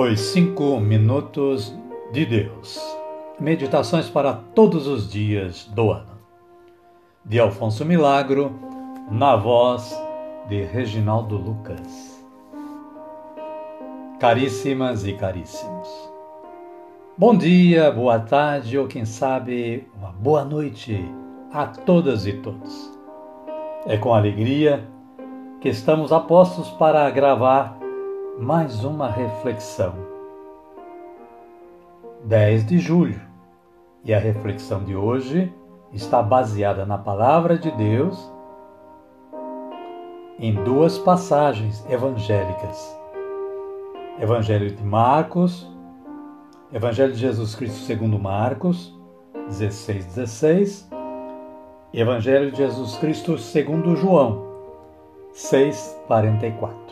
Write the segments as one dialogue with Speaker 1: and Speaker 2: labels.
Speaker 1: Os Cinco Minutos de Deus. Meditações para todos os dias do ano. De Alfonso Milagro, na voz de Reginaldo Lucas. Caríssimas e caríssimos. Bom dia, boa tarde ou quem sabe uma boa noite a todas e todos. É com alegria que estamos a postos para gravar mais uma reflexão. 10 de julho. E a reflexão de hoje está baseada na palavra de Deus em duas passagens evangélicas. Evangelho de Marcos, Evangelho de Jesus Cristo segundo Marcos, 16, 16, e Evangelho de Jesus Cristo segundo João, 6, 44.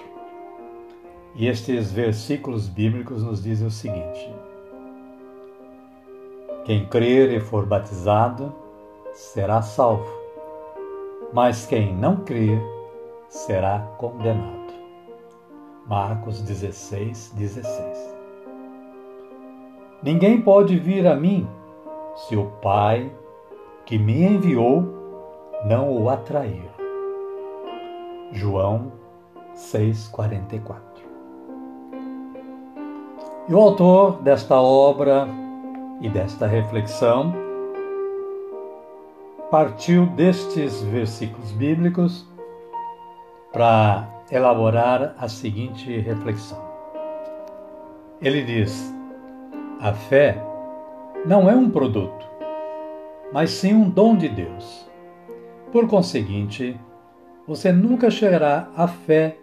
Speaker 1: E estes versículos bíblicos nos dizem o seguinte: Quem crer e for batizado será salvo, mas quem não crer será condenado. Marcos 16, 16. Ninguém pode vir a mim se o Pai que me enviou não o atrair. João 6,44 e o autor desta obra e desta reflexão partiu destes versículos bíblicos para elaborar a seguinte reflexão. Ele diz: a fé não é um produto, mas sim um dom de Deus. Por conseguinte, você nunca chegará à fé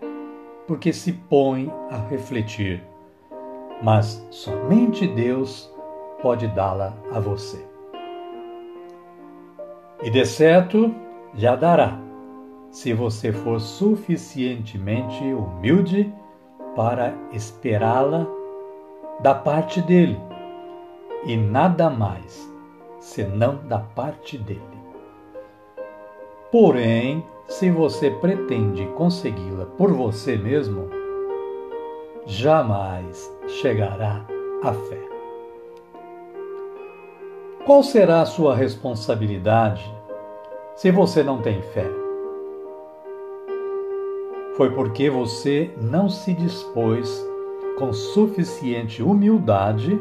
Speaker 1: porque se põe a refletir mas somente Deus pode dá-la a você. E de certo já dará, se você for suficientemente humilde para esperá-la da parte dele, e nada mais senão da parte dele. Porém, se você pretende consegui-la por você mesmo, jamais chegará à fé. Qual será a sua responsabilidade se você não tem fé? Foi porque você não se dispôs com suficiente humildade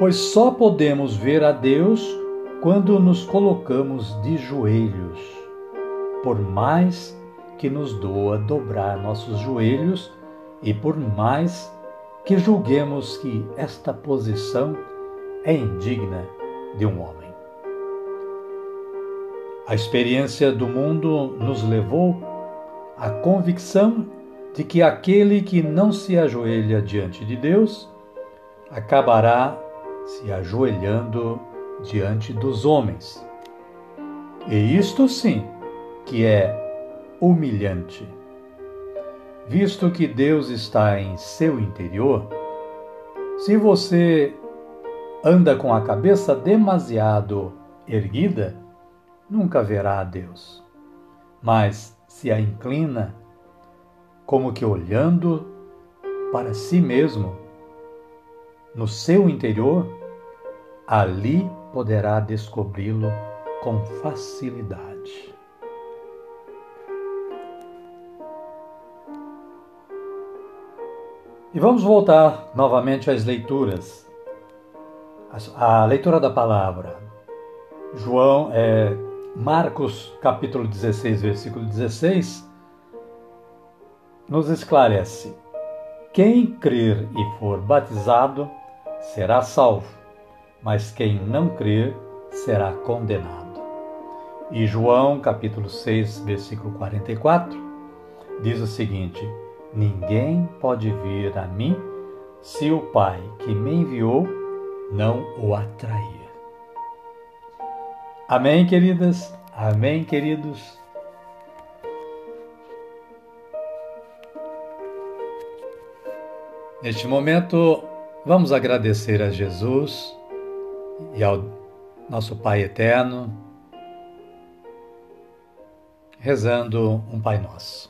Speaker 1: pois só podemos ver a Deus quando nos colocamos de joelhos, por mais que nos doa dobrar nossos joelhos e por mais que julguemos que esta posição é indigna de um homem. A experiência do mundo nos levou à convicção de que aquele que não se ajoelha diante de Deus acabará se ajoelhando diante dos homens. E isto sim que é humilhante. Visto que Deus está em seu interior, se você anda com a cabeça demasiado erguida, nunca verá a Deus. Mas se a inclina, como que olhando para si mesmo, no seu interior, ali poderá descobri-lo com facilidade. E vamos voltar novamente às leituras. A leitura da palavra. João, é, Marcos capítulo 16, versículo 16, nos esclarece: Quem crer e for batizado será salvo, mas quem não crer será condenado. E João capítulo 6, versículo 44, diz o seguinte: Ninguém pode vir a mim se o Pai que me enviou não o atrair. Amém, queridas? Amém, queridos? Neste momento, vamos agradecer a Jesus e ao nosso Pai eterno, rezando um Pai Nosso.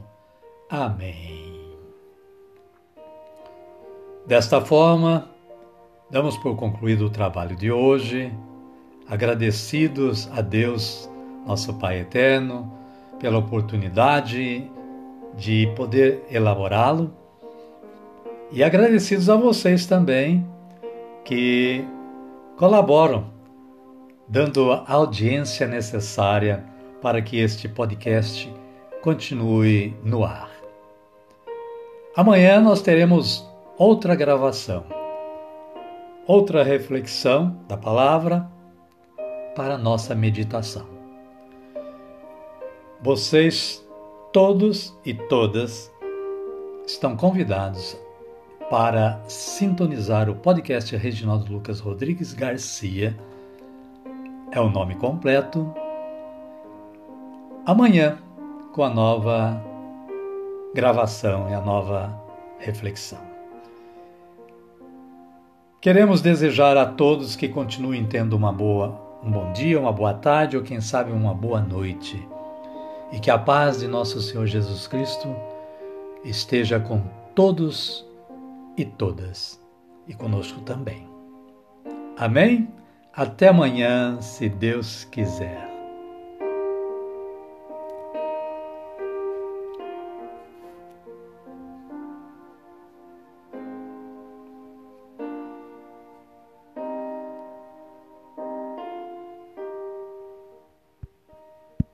Speaker 1: Amém. Desta forma, damos por concluído o trabalho de hoje, agradecidos a Deus, nosso Pai eterno, pela oportunidade de poder elaborá-lo e agradecidos a vocês também que colaboram, dando a audiência necessária para que este podcast continue no ar. Amanhã nós teremos outra gravação, outra reflexão da palavra para nossa meditação. Vocês todos e todas estão convidados para sintonizar o podcast Reginaldo Lucas Rodrigues Garcia. É o nome completo. Amanhã, com a nova gravação e a nova reflexão. Queremos desejar a todos que continuem tendo uma boa, um bom dia, uma boa tarde ou quem sabe uma boa noite. E que a paz de nosso Senhor Jesus Cristo esteja com todos e todas e conosco também. Amém? Até amanhã, se Deus quiser.